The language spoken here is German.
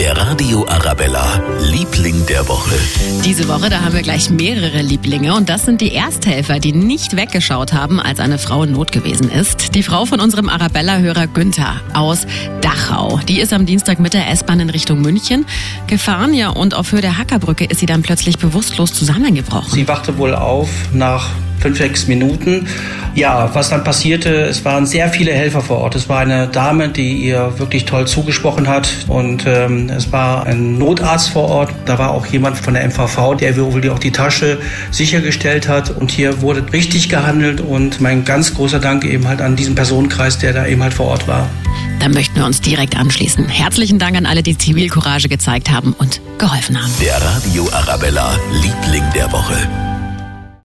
Der Radio Arabella, Liebling der Woche. Diese Woche, da haben wir gleich mehrere Lieblinge und das sind die Ersthelfer, die nicht weggeschaut haben, als eine Frau in Not gewesen ist. Die Frau von unserem Arabella-Hörer Günther aus Dachau. Die ist am Dienstag mit der S-Bahn in Richtung München gefahren, ja, und auf Höhe der Hackerbrücke ist sie dann plötzlich bewusstlos zusammengebrochen. Sie wachte wohl auf nach fünf, sechs Minuten. Ja, was dann passierte, es waren sehr viele Helfer vor Ort. Es war eine Dame, die ihr wirklich toll zugesprochen hat und ähm, es war ein Notarzt vor Ort. Da war auch jemand von der MVV, der wohl auch die Tasche sichergestellt hat und hier wurde richtig gehandelt und mein ganz großer Dank eben halt an diesen Personenkreis, der da eben halt vor Ort war. Da möchten wir uns direkt anschließen. Herzlichen Dank an alle, die Zivilcourage gezeigt haben und geholfen haben. Der Radio Arabella, Liebling der Woche.